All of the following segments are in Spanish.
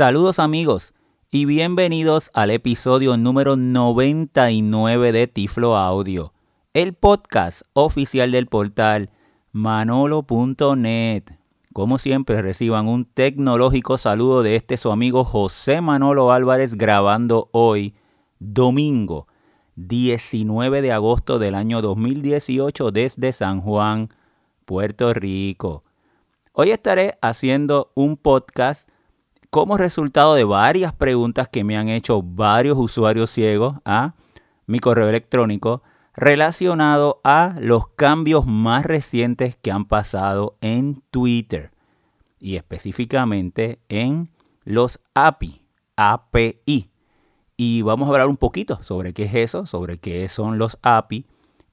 Saludos amigos y bienvenidos al episodio número 99 de Tiflo Audio, el podcast oficial del portal manolo.net. Como siempre reciban un tecnológico saludo de este su amigo José Manolo Álvarez grabando hoy, domingo 19 de agosto del año 2018 desde San Juan, Puerto Rico. Hoy estaré haciendo un podcast como resultado de varias preguntas que me han hecho varios usuarios ciegos a mi correo electrónico relacionado a los cambios más recientes que han pasado en Twitter y específicamente en los API, API. Y vamos a hablar un poquito sobre qué es eso, sobre qué son los API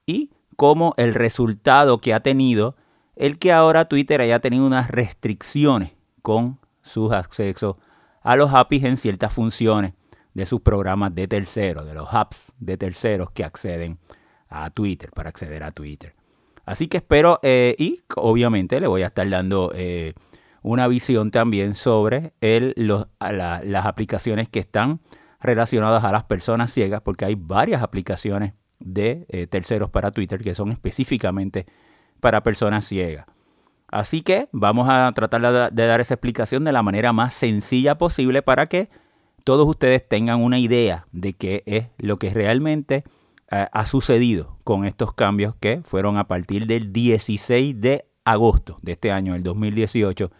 y cómo el resultado que ha tenido el que ahora Twitter haya tenido unas restricciones con sus accesos a los APIs en ciertas funciones de sus programas de terceros, de los apps de terceros que acceden a Twitter, para acceder a Twitter. Así que espero eh, y obviamente le voy a estar dando eh, una visión también sobre el, las aplicaciones que están relacionadas a las personas ciegas, porque hay varias aplicaciones de eh, terceros para Twitter que son específicamente para personas ciegas. Así que vamos a tratar de, dar esa explicación de la manera más sencilla posible para que todos ustedes tengan una idea de qué es lo que realmente eh, ha sucedido con estos cambios que fueron a partir del 16 de agosto de este año, el 2018,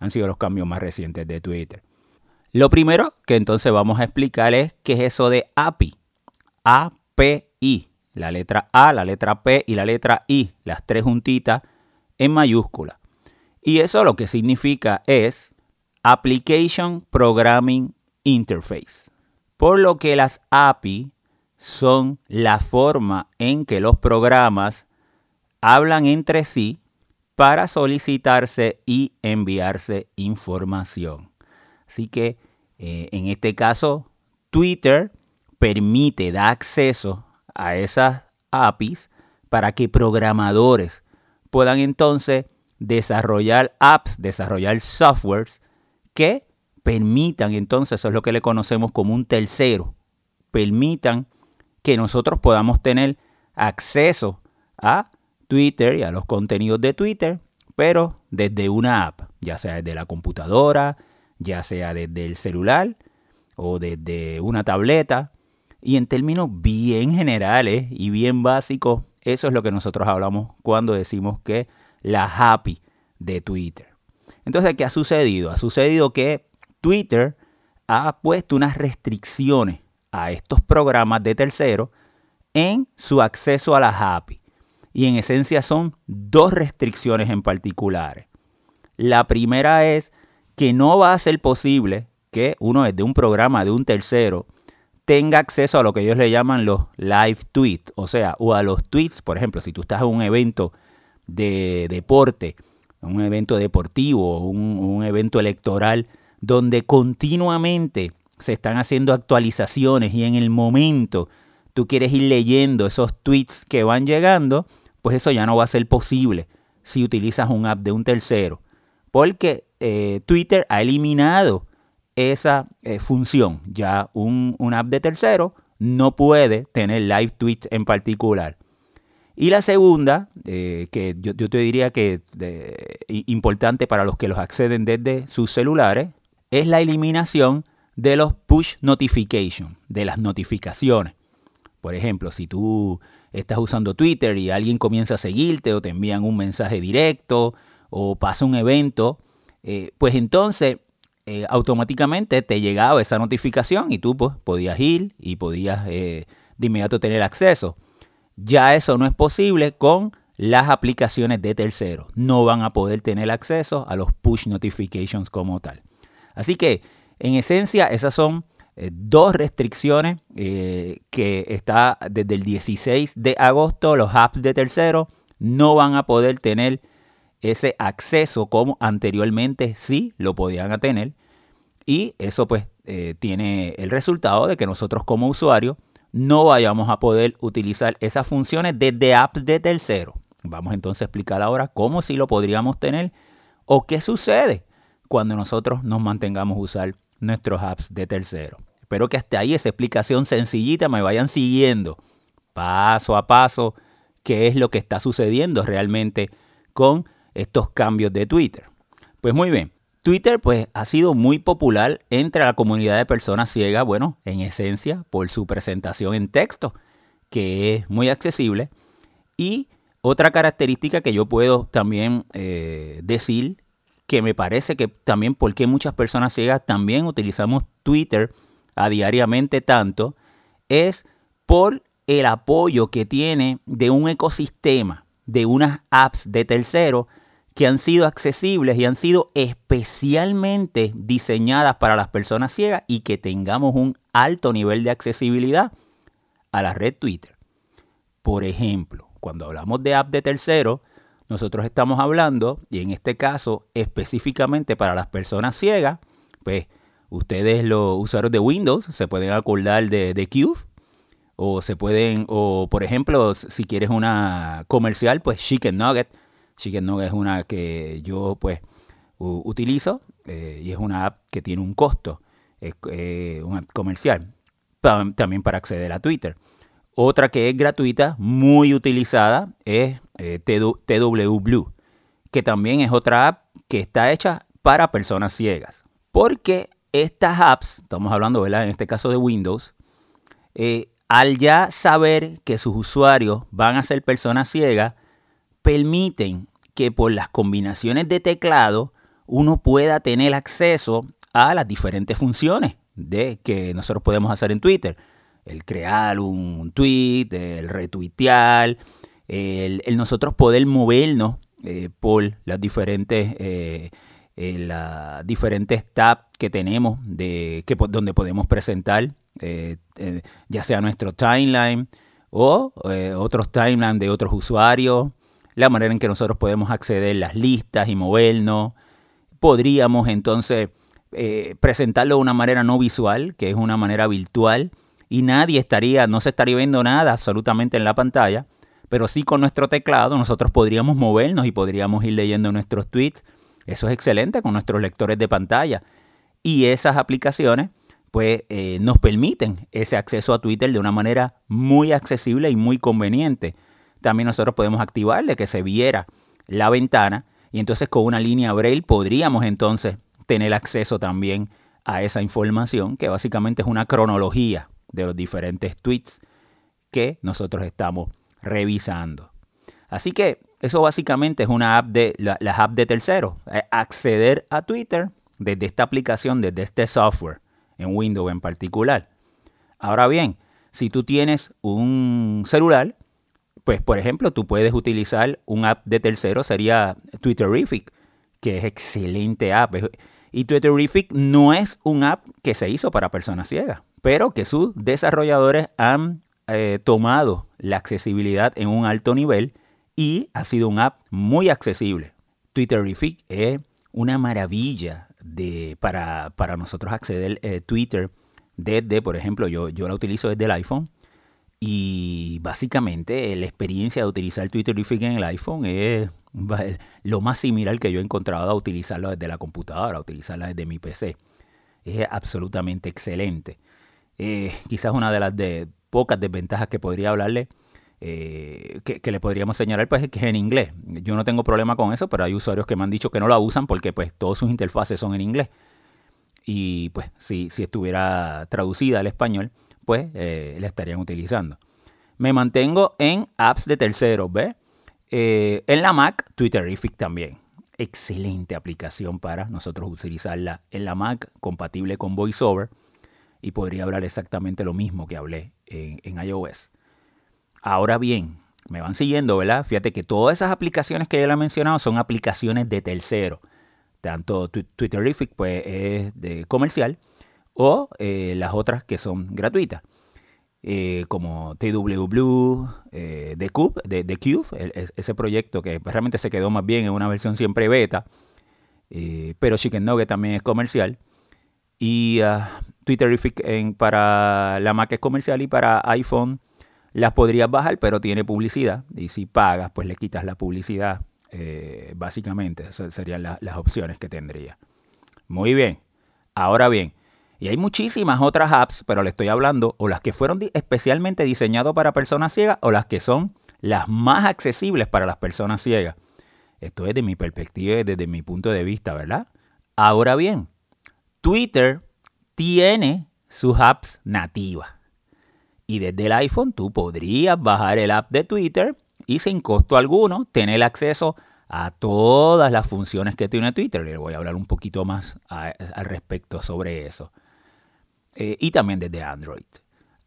han sido los cambios más recientes de Twitter. Lo primero que entonces vamos a explicar es qué es eso de API. API, la letra A, la letra P y la letra I, las tres juntitas en mayúscula. Y eso lo que significa es Application Programming Interface. Por lo que las API son la forma en que los programas hablan entre sí para solicitarse y enviarse información. Así que eh, en este caso, Twitter permite, da acceso a esas APIs para que programadores puedan entonces desarrollar apps, desarrollar softwares que permitan entonces, eso es lo que le conocemos como un tercero, permitan que nosotros podamos tener acceso a Twitter y a los contenidos de Twitter, pero desde una app, ya sea desde la computadora, ya sea desde el celular o desde una tableta. Y en términos bien generales y bien básicos, eso es lo que nosotros hablamos cuando decimos que la happy de Twitter. Entonces, ¿qué ha sucedido? Ha sucedido que Twitter ha puesto unas restricciones a estos programas de terceros en su acceso a la happy. Y en esencia son dos restricciones en particular. La primera es que no va a ser posible que uno desde un programa de un tercero tenga acceso a lo que ellos le llaman los live tweets, o sea, o a los tweets, por ejemplo, si tú estás en un evento de deporte, un evento deportivo, un, un evento electoral, donde continuamente se están haciendo actualizaciones y en el momento tú quieres ir leyendo esos tweets que van llegando, pues eso ya no va a ser posible si utilizas un app de un tercero. Porque eh, Twitter ha eliminado esa eh, función. Ya un, app de tercero no puede tener live tweets en particular. Y la segunda, eh, que yo, te diría que es importante para los que los acceden desde sus celulares, es la eliminación de los push notifications, de las notificaciones. Por ejemplo, si tú estás usando Twitter y alguien comienza a seguirte o te envían un mensaje directo o pasa un evento, pues entonces eh, automáticamente te llegaba esa notificación y tú pues, podías ir y podías eh, de inmediato tener acceso. Ya eso no es posible con las aplicaciones de terceros. No van a poder tener acceso a los push notifications como tal. Así que, en esencia, esas son eh, dos restricciones que está desde el 16 de agosto. Los apps de terceros no van a poder tener ese acceso como anteriormente sí lo podían tener. Y eso pues eh, tiene el resultado de que nosotros como usuarios no vayamos a poder utilizar esas funciones desde apps de tercero. Vamos entonces a explicar ahora cómo sí lo podríamos tener o qué sucede cuando nosotros nos mantengamos usar nuestros apps de tercero. Espero que hasta ahí esa explicación sencillita me vayan siguiendo paso a paso qué es lo que está sucediendo realmente con estos cambios de Twitter. Pues muy bien, Twitter pues ha sido muy popular entre la comunidad de personas ciegas, bueno, en esencia por su presentación en texto, que es muy accesible. Y otra característica que yo puedo también eh, decir, que me parece que también porque muchas personas ciegas también utilizamos Twitter a diariamente tanto, es por el apoyo que tiene de un ecosistema, de unas apps de tercero que han sido accesibles y han sido especialmente diseñadas para las personas ciegas y que tengamos un alto nivel de accesibilidad a la red Twitter. Por ejemplo, cuando hablamos de app de tercero, nosotros estamos hablando, y en este caso específicamente para las personas ciegas, pues ustedes los usuarios de Windows se pueden acordar de, de Cube, o se pueden, o por ejemplo, si quieres una comercial, pues Chicken Nugget, Chicken Nugget es una que yo pues utilizo eh, y es una app que tiene un costo, eh, una app comercial, también para acceder a Twitter. Otra que es gratuita, muy utilizada, es eh, TW Blue, que también es otra app que está hecha para personas ciegas. Porque estas apps, estamos hablando en este caso de Windows, al ya saber que sus usuarios van a ser personas ciegas, permiten que por las combinaciones de teclado uno pueda tener acceso a las diferentes funciones de que nosotros podemos hacer en Twitter. El crear un tweet, el retuitear, el, nosotros poder movernos eh, por las diferentes, eh, eh, diferentes tabs que tenemos de, que, donde podemos presentar ya sea nuestro timeline o otros timelines de otros usuarios la manera en que nosotros podemos acceder a las listas y movernos. Podríamos entonces eh, presentarlo de una manera no visual, que es una manera virtual, y nadie estaría, no se estaría viendo nada absolutamente en la pantalla, pero sí con nuestro teclado nosotros podríamos movernos y podríamos ir leyendo nuestros tweets. Eso es excelente con nuestros lectores de pantalla. Y esas aplicaciones pues eh, nos permiten ese acceso a Twitter de una manera muy accesible y muy conveniente también nosotros podemos activarle que se viera la ventana y entonces con una línea braille podríamos entonces tener acceso también a esa información que básicamente es una cronología de los diferentes tweets que nosotros estamos revisando. Así que eso básicamente es una app de las apps de terceros. Eh, acceder a Twitter desde esta aplicación, desde este software, en Windows en particular. Ahora bien, si tú tienes un celular, pues por ejemplo, tú puedes utilizar un app de tercero, sería Twitterific, que es excelente app. Y Twitterific no es un app que se hizo para personas ciegas, pero que sus desarrolladores han eh, tomado la accesibilidad en un alto nivel y ha sido un app muy accesible. Twitterific es una maravilla de, para, nosotros acceder a eh, Twitter desde, por ejemplo, yo, yo la utilizo desde el iPhone y básicamente la experiencia de utilizar Twitterific en el iPhone es lo más similar que yo he encontrado a utilizarlo desde la computadora, a utilizarla desde mi PC. Es absolutamente excelente. Eh, quizás una de las pocas desventajas que podría hablarle, eh, que, le podríamos señalar, pues es que es en inglés. Yo no tengo problema con eso, pero hay usuarios que me han dicho que no la usan porque pues todas sus interfaces son en inglés. Y pues si, si estuviera traducida al español, pues eh, la estarían utilizando. Me mantengo en apps de terceros, ¿ves? Eh, en la Mac, Twitterific también. Excelente aplicación para nosotros utilizarla en la Mac, compatible con VoiceOver. Y podría hablar exactamente lo mismo que hablé en, iOS. Ahora bien, me van siguiendo, ¿verdad? Fíjate que todas esas aplicaciones que ya le he mencionado son aplicaciones de tercero. Tanto Twitterific pues, es de comercial o eh, las otras que son gratuitas. Eh, como TW Blue, eh, de, Cube, de, Cube, ese proyecto que realmente se quedó más bien en una versión siempre beta, pero Chicken Nugget también es comercial. Y uh, Twitterific para la Mac es comercial y para iPhone las podrías bajar, pero tiene publicidad. Y si pagas, pues le quitas la publicidad. básicamente, serían las opciones que tendría. Muy bien. Ahora bien, Y hay muchísimas otras apps, pero le estoy hablando o las que fueron especialmente diseñadas para personas ciegas o las que son las más accesibles para las personas ciegas. Esto es de mi perspectiva y desde mi punto de vista, ¿verdad? Ahora bien, Twitter tiene sus apps nativas. Y desde el iPhone tú podrías bajar el app de Twitter y sin costo alguno tener acceso a todas las funciones que tiene Twitter. Le voy a hablar un poquito más al respecto sobre eso. Eh, y también desde Android.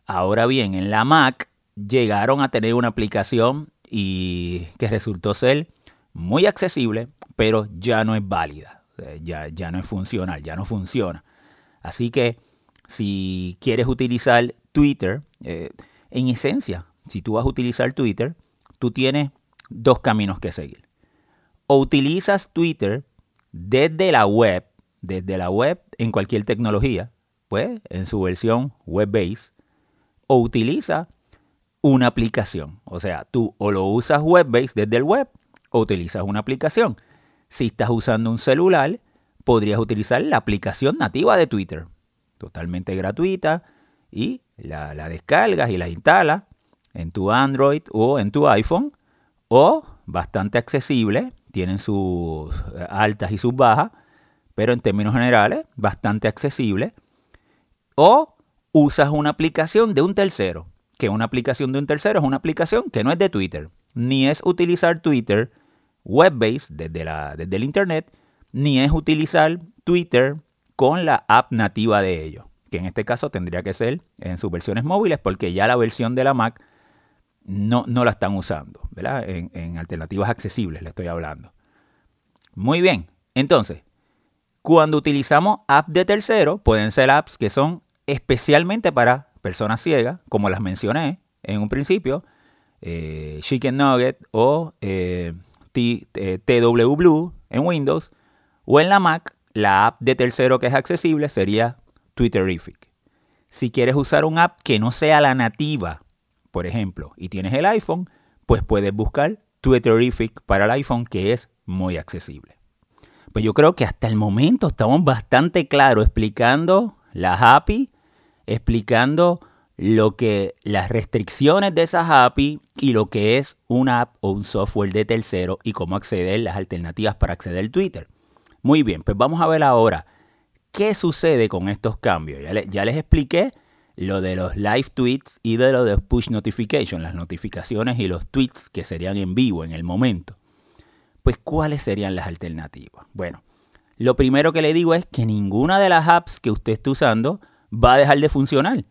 Ahora bien, en la Mac llegaron a tener una aplicación y que resultó ser muy accesible, pero ya no es válida. Ya, ya no es funcional, ya no funciona. Así que si quieres utilizar Twitter, eh, en esencia, si tú vas a utilizar Twitter, tú tienes dos caminos que seguir. O utilizas Twitter desde la web, desde la web en cualquier tecnología, pues en su versión web-based, o utiliza una aplicación. O sea, tú o lo usas web-based desde el web o utilizas una aplicación. Si estás usando un celular, podrías utilizar la aplicación nativa de Twitter, totalmente gratuita, y la, descargas y la instalas en tu Android o en tu iPhone, o bastante accesible, tienen sus eh, altas y sus bajas, pero en términos generales, bastante accesible, o usas una aplicación de un tercero, que una aplicación de un tercero es una aplicación que no es de Twitter, ni es utilizar Twitter web-based desde, desde el Internet, ni es utilizar Twitter con la app nativa de ellos, que en este caso tendría que ser en sus versiones móviles, porque ya la versión de la Mac no, no la están usando, ¿verdad? En, en alternativas accesibles le estoy hablando. Muy bien, entonces, cuando utilizamos apps de tercero, pueden ser apps que son especialmente para personas ciegas, como las mencioné en un principio, eh, Chicken Nugget o eh, TW Blue en Windows, o en la Mac, la app de tercero que es accesible sería Twitterific. Si quieres usar un app que no sea la nativa, por ejemplo, y tienes el iPhone, pues puedes buscar Twitterific para el iPhone, que es muy accesible. Pues yo creo que hasta el momento estamos bastante claros explicando las API, explicando lo que las restricciones de esas API y lo que es una app o un software de tercero y cómo acceder, las alternativas para acceder al Twitter. Muy bien, pues vamos a ver ahora qué sucede con estos cambios. Ya, les expliqué lo de los live tweets y de lo de push notification, las notificaciones y los tweets que serían en vivo en el momento. Pues, ¿cuáles serían las alternativas? Bueno, lo primero que le digo es que ninguna de las apps que usted esté usando va a dejar de funcionar.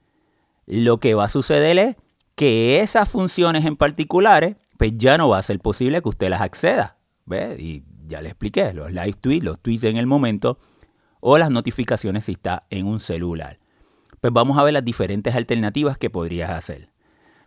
Lo que va a suceder es que esas funciones en particulares, pues ya no va a ser posible que usted las acceda. Y ya le expliqué, los live tweets, los tweets en el momento o las notificaciones si está en un celular. Pues vamos a ver las diferentes alternativas que podrías hacer.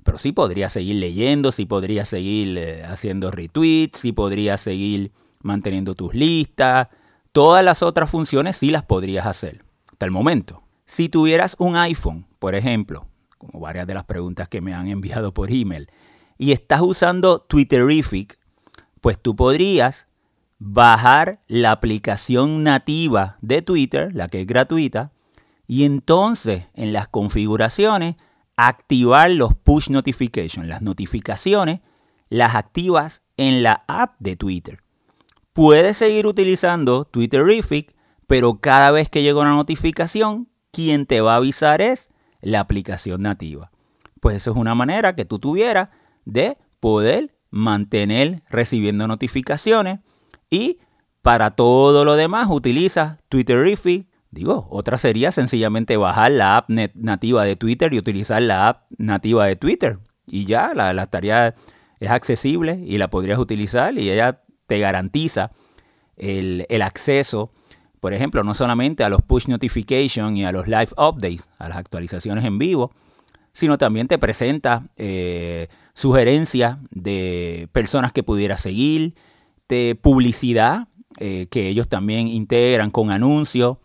Pero sí podrías seguir leyendo, sí podrías seguir eh, haciendo retweets, sí podrías seguir manteniendo tus listas. Todas las otras funciones sí las podrías hacer. Hasta el momento. Si tuvieras un iPhone, por ejemplo, como varias de las preguntas que me han enviado por email, y estás usando Twitterific, pues tú podrías bajar la aplicación nativa de Twitter, la que es gratuita, y entonces en las configuraciones activar los push notifications, las notificaciones, las activas en la app de Twitter. Puedes seguir utilizando Twitterific, pero cada vez que llega una notificación, quien te va a avisar es la aplicación nativa. Pues eso es una manera que tú tuvieras de poder mantener recibiendo notificaciones y para todo lo demás utilizas Twitterific. Digo, otra sería sencillamente bajar la app nativa de Twitter y utilizar la app nativa de Twitter. Y ya la, tarea es accesible y la podrías utilizar y ella te garantiza el, el acceso, por ejemplo, no solamente a los push notifications y a los live updates, a las actualizaciones en vivo, sino también te presenta eh, sugerencias de personas que pudieras seguir, de publicidad eh, que ellos también integran con anuncios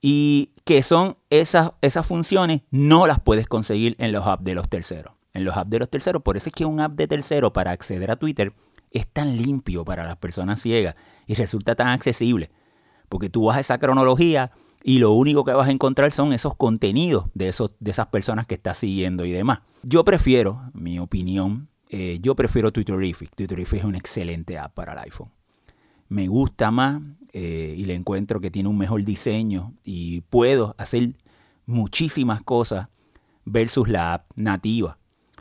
y que son esas, esas funciones no las puedes conseguir en los apps de los terceros. En los apps de los terceros, por eso es que un app de tercero para acceder a Twitter es tan limpio para las personas ciegas y resulta tan accesible. Porque tú vas a esa cronología y lo único que vas a encontrar son esos contenidos de, esos, de esas personas que estás siguiendo y demás. Yo prefiero, mi opinión, eh, yo prefiero Twitterific. Twitterific es una excelente app para el iPhone. Me gusta más eh, y le encuentro que tiene un mejor diseño y puedo hacer muchísimas cosas versus la app nativa.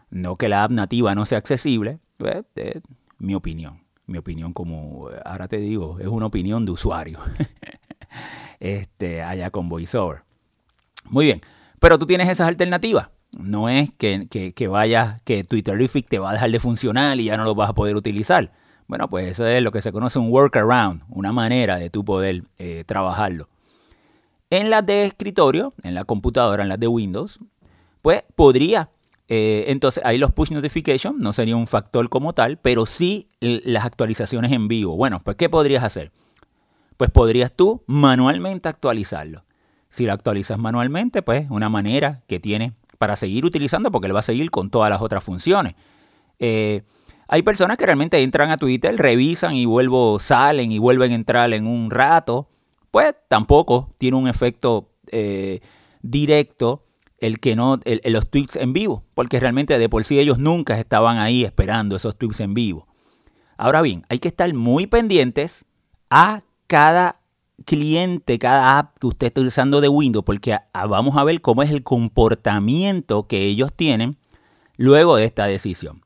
No que la app nativa no sea accesible, pues, mi opinión. Mi opinión como, ahora te digo, es una opinión de usuario. este, allá con VoiceOver. Muy bien, pero tú tienes esas alternativas. No es que, que, que vayas, que Twitterific te va a dejar de funcionar y ya no lo vas a poder utilizar. Bueno, pues eso es lo que se conoce un workaround, una manera de tú poder eh, trabajarlo. En las de escritorio, en la computadora, en las de Windows, pues podría. Eh, entonces ahí los push notifications no sería un factor como tal, pero sí las actualizaciones en vivo. Bueno, pues ¿qué podrías hacer? Pues podrías tú manualmente actualizarlo. Si lo actualizas manualmente, pues una manera que tiene para seguir utilizando porque él va a seguir con todas las otras funciones. Eh, hay personas que realmente entran a Twitter, revisan y vuelvo, salen y vuelven a entrar en un rato. Pues tampoco tiene un efecto eh, directo el que no, los tweets en vivo, porque realmente de por sí ellos nunca estaban ahí esperando esos tweets en vivo. Ahora bien, hay que estar muy pendientes a cada cliente, cada app que usted está usando de Windows, porque vamos a ver cómo es el comportamiento que ellos tienen luego de esta decisión.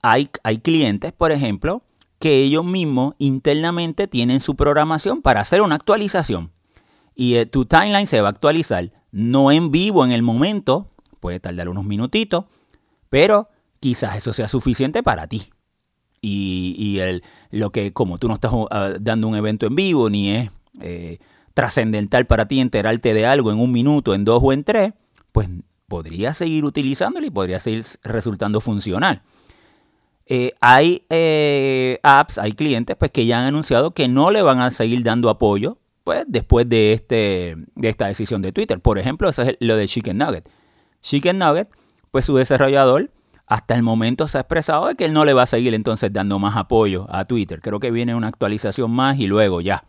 Hay, hay clientes, por ejemplo, que ellos mismos internamente tienen su programación para hacer una actualización. Y eh, tu timeline se va a actualizar, no en vivo en el momento, puede tardar unos minutitos, pero quizás eso sea suficiente para ti. Y, el, lo que, como tú no estás uh, dando un evento en vivo, ni es eh, trascendental para ti enterarte de algo en un minuto, en dos o en tres, pues podrías seguir utilizándolo y podría seguir resultando funcional. Eh, hay eh, apps, hay clientes pues, que ya han anunciado que no le van a seguir dando apoyo pues, después de, este, de esta decisión de Twitter. Por ejemplo, eso es lo de Chicken Nugget. Chicken Nugget, pues su desarrollador hasta el momento se ha expresado de que él no le va a seguir entonces dando más apoyo a Twitter. Creo que viene una actualización más y luego ya.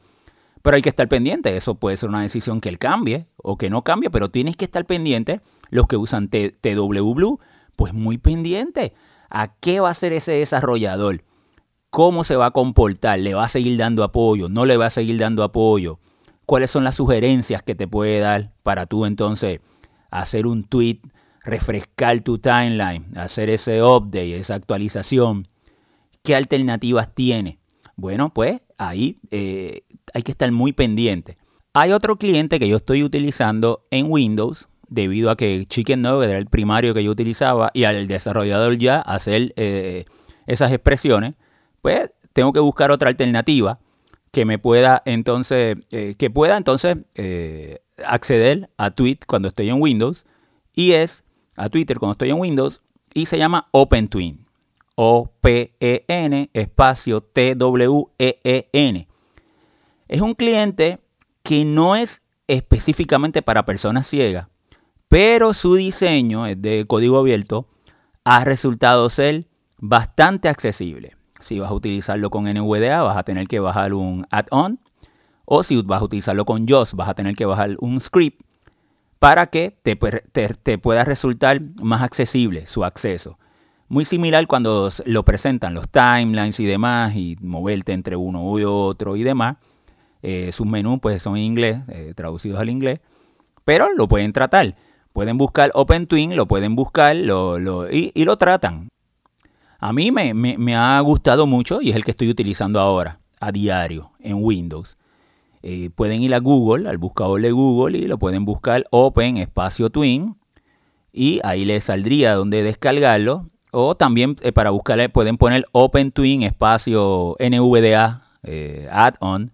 Pero hay que estar pendiente, eso puede ser una decisión que él cambie o que no cambie, pero tienes que estar pendiente, los que usan TW Blue, pues muy pendiente a qué va a hacer ese desarrollador, cómo se va a comportar, le va a seguir dando apoyo, no le va a seguir dando apoyo, cuáles son las sugerencias que te puede dar para tú entonces hacer un tweet, refrescar tu timeline, hacer ese update, esa actualización, qué alternativas tiene. Bueno, pues ahí eh, hay que estar muy pendiente. Hay otro cliente que yo estoy utilizando en Windows debido a que Chicken Nugget era el primario que yo utilizaba y al desarrollador ya hacer eh, esas expresiones, pues tengo que buscar otra alternativa que me pueda entonces, eh, que pueda entonces eh, acceder a Tweet cuando estoy en Windows y es a Twitter cuando estoy en Windows y se llama OpenTween. O-P-E-N espacio T-W-E-E-N. Es un cliente que no es específicamente para personas ciegas, pero su diseño de código abierto, ha resultado ser bastante accesible. Si vas a utilizarlo con NVDA, vas a tener que bajar un add-on. O si vas a utilizarlo con JOS, vas a tener que bajar un script para que te, te, pueda resultar más accesible su acceso. Muy similar cuando lo presentan los timelines y demás, y moverte entre uno y otro y demás. Eh, sus menús pues son en inglés, eh, traducidos al inglés, pero lo pueden tratar. Pueden buscar OpenTwin, lo pueden buscar lo, y, lo tratan. A mí me, ha gustado mucho y es el que estoy utilizando ahora, a diario, en Windows. Eh, pueden ir a Google, al buscador de Google, y lo pueden buscar Open Espacio Twin. Y ahí les saldría donde descargarlo. O también eh, para buscarle pueden poner Open Twin Espacio NVDA eh, Add-on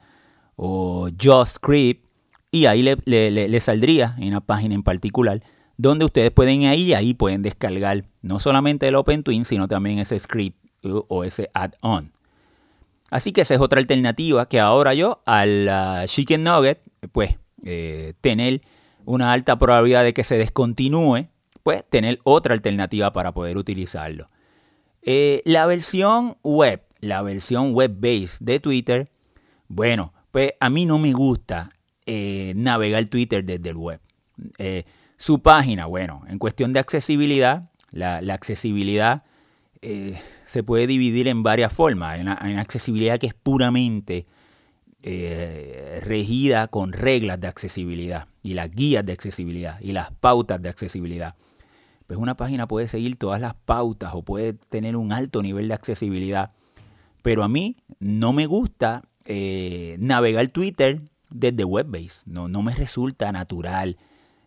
o JavaScript. Y ahí le, le, saldría en una página en particular donde ustedes pueden ir ahí y ahí pueden descargar no solamente el OpenTwin, sino también ese script o ese add-on. Así que esa es otra alternativa que ahora yo al Chicken Nugget, pues eh, tener una alta probabilidad de que se descontinúe, pues tener otra alternativa para poder utilizarlo. Eh, la versión web, la versión web-based de Twitter, bueno, pues a mí no me gusta eh, navegar Twitter desde el web. Eh, su página, bueno, en cuestión de accesibilidad, la, accesibilidad eh, se puede dividir en varias formas. Hay una, accesibilidad que es puramente regida con reglas de accesibilidad y las guías de accesibilidad y las pautas de accesibilidad. Pues una página puede seguir todas las pautas o puede tener un alto nivel de accesibilidad. Pero a mí no me gusta navegar Twitter desde Webbase. No, no me resulta natural.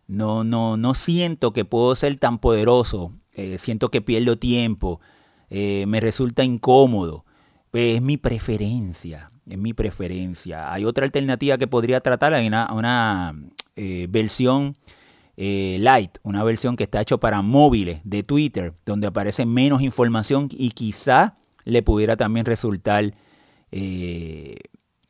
No, no, no siento que puedo ser tan poderoso. Eh, siento que pierdo tiempo. Eh, me resulta incómodo. es mi preferencia. Es mi preferencia. Hay otra alternativa que podría tratar. Hay una, una eh, versión light, una versión que está hecha para móviles de Twitter, donde aparece menos información y quizá le pudiera también resultar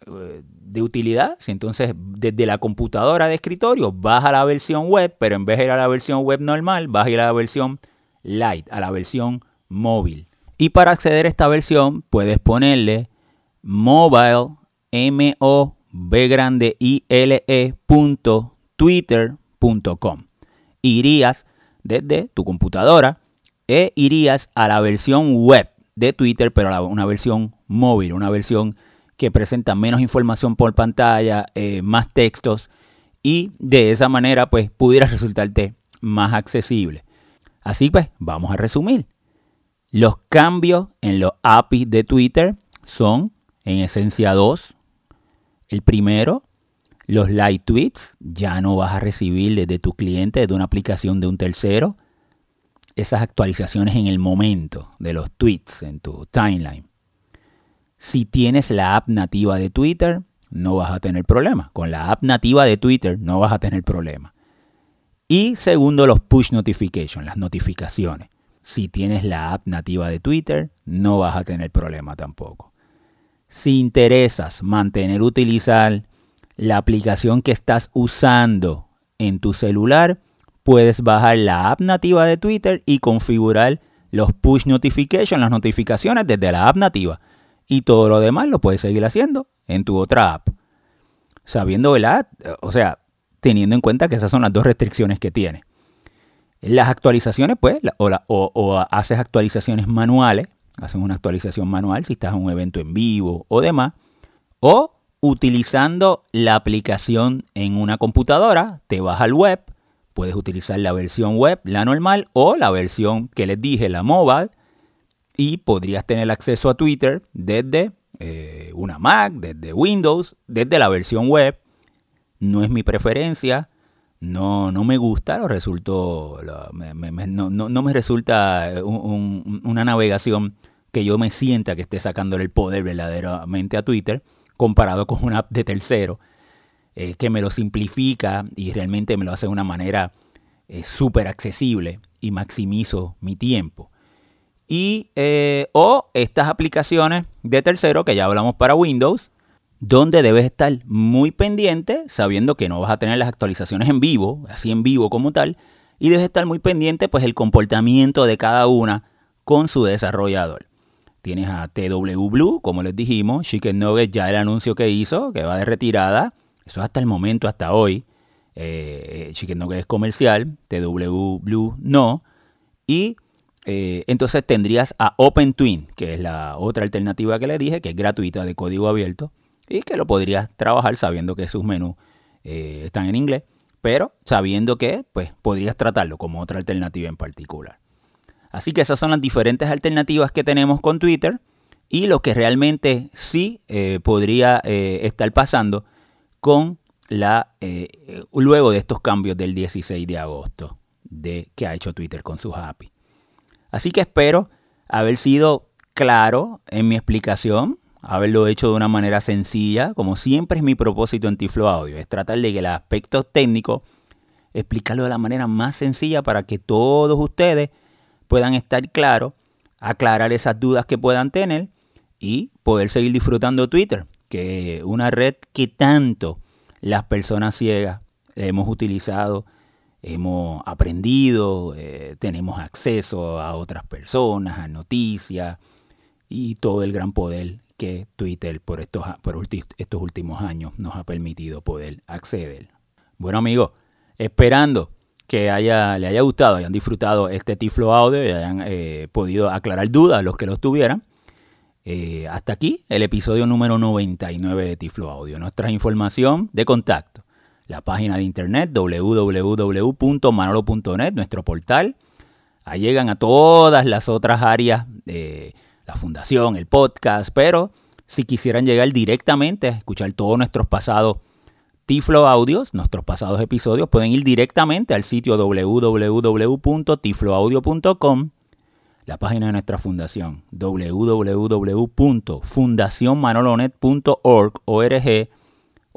de utilidad. Si entonces desde la computadora de escritorio vas a la versión web, pero en vez de ir a la versión web normal, vas a ir a la versión light, a la versión móvil. Y para acceder a esta versión puedes ponerle mobile m o b grande i l e Irías desde tu computadora e irías a la versión web de Twitter, pero una versión móvil, una versión que presenta menos información por pantalla, eh, más textos y de esa manera pues pudiera resultarte más accesible. Así pues, vamos a resumir. Los cambios en los APIs de Twitter son en esencia dos. El primero, los live tweets ya no vas a recibir desde tu cliente, desde una aplicación de un tercero, esas actualizaciones en el momento de los tweets en tu timeline. Si tienes la app nativa de Twitter, no vas a tener problema. Con la app nativa de Twitter no vas a tener problema. Y segundo, los push notifications, las notificaciones. Si tienes la app nativa de Twitter, no vas a tener problema tampoco. Si interesas mantener utilizar la aplicación que estás usando en tu celular, puedes bajar la app nativa de Twitter y configurar los push notifications, las notificaciones desde la app nativa y todo lo demás lo puedes seguir haciendo en tu otra app. Sabiendo, ¿verdad? O sea, teniendo en cuenta que esas son las dos restricciones que tiene. Las actualizaciones, pues, o, o, haces actualizaciones manuales, haces una actualización manual si estás en un evento en vivo o demás, o utilizando la aplicación en una computadora, te vas al web, puedes utilizar la versión web, la normal, o la versión que les dije, la mobile, y podrías tener acceso a Twitter desde eh, una Mac, desde Windows, desde la versión web. No es mi preferencia, no, no me gusta, lo resultó, no, me resulta una navegación que yo me sienta que esté sacándole el poder verdaderamente a Twitter comparado con una app de tercero eh, que me lo simplifica y realmente me lo hace de una manera eh, súper accesible y maximizo mi tiempo y eh, o estas aplicaciones de tercero que ya hablamos para Windows, donde debes estar muy pendiente, sabiendo que no vas a tener las actualizaciones en vivo, así en vivo como tal, y debes estar muy pendiente pues el comportamiento de cada una con su desarrollador. Tienes a TW Blue, como les dijimos, Chicken Nugget ya el anuncio que hizo, que va de retirada, eso hasta el momento, hasta hoy. Eh, Chicken Nugget es comercial, TW Blue no. Y eh, entonces tendrías a OpenTwin, que es la otra alternativa que le dije, que es gratuita de código abierto y que lo podrías trabajar sabiendo que sus menús eh, están en inglés, pero sabiendo que pues, podrías tratarlo como otra alternativa en particular. Así que esas son las diferentes alternativas que tenemos con Twitter y lo que realmente sí eh, podría estar pasando con la luego de estos cambios del 16 de agosto de que ha hecho Twitter con sus API. Así que espero haber sido claro en mi explicación, haberlo hecho de una manera sencilla, como siempre es mi propósito en Tiflo Audio, es tratar de que el aspecto técnico, explicarlo de la manera más sencilla para que todos ustedes puedan estar claros, aclarar esas dudas que puedan tener y poder seguir disfrutando Twitter, que es una red que tanto las personas ciegas hemos utilizado hemos aprendido, eh, tenemos acceso a otras personas, a noticias y todo el gran poder que Twitter por estos, por estos últimos años nos ha permitido poder acceder. Bueno amigos, esperando que haya, le haya gustado, hayan disfrutado este Tiflo Audio y hayan eh, podido aclarar dudas los que los tuvieran. Eh, hasta aquí el episodio número 99 de Tiflo Audio. Nuestra información de contacto. La página de internet www.manolo.net, nuestro portal. Ahí llegan a todas las otras áreas de la fundación, el podcast, pero si quisieran llegar directamente a escuchar todos nuestros pasados Tiflo Audios, nuestros pasados episodios, pueden ir directamente al sitio www.tifloaudio.com, la página de nuestra fundación, www.fundacionmanolonet.org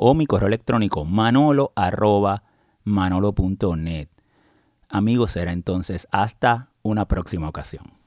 o mi correo electrónico manolo.manolo.net. Amigos, será entonces hasta una próxima ocasión.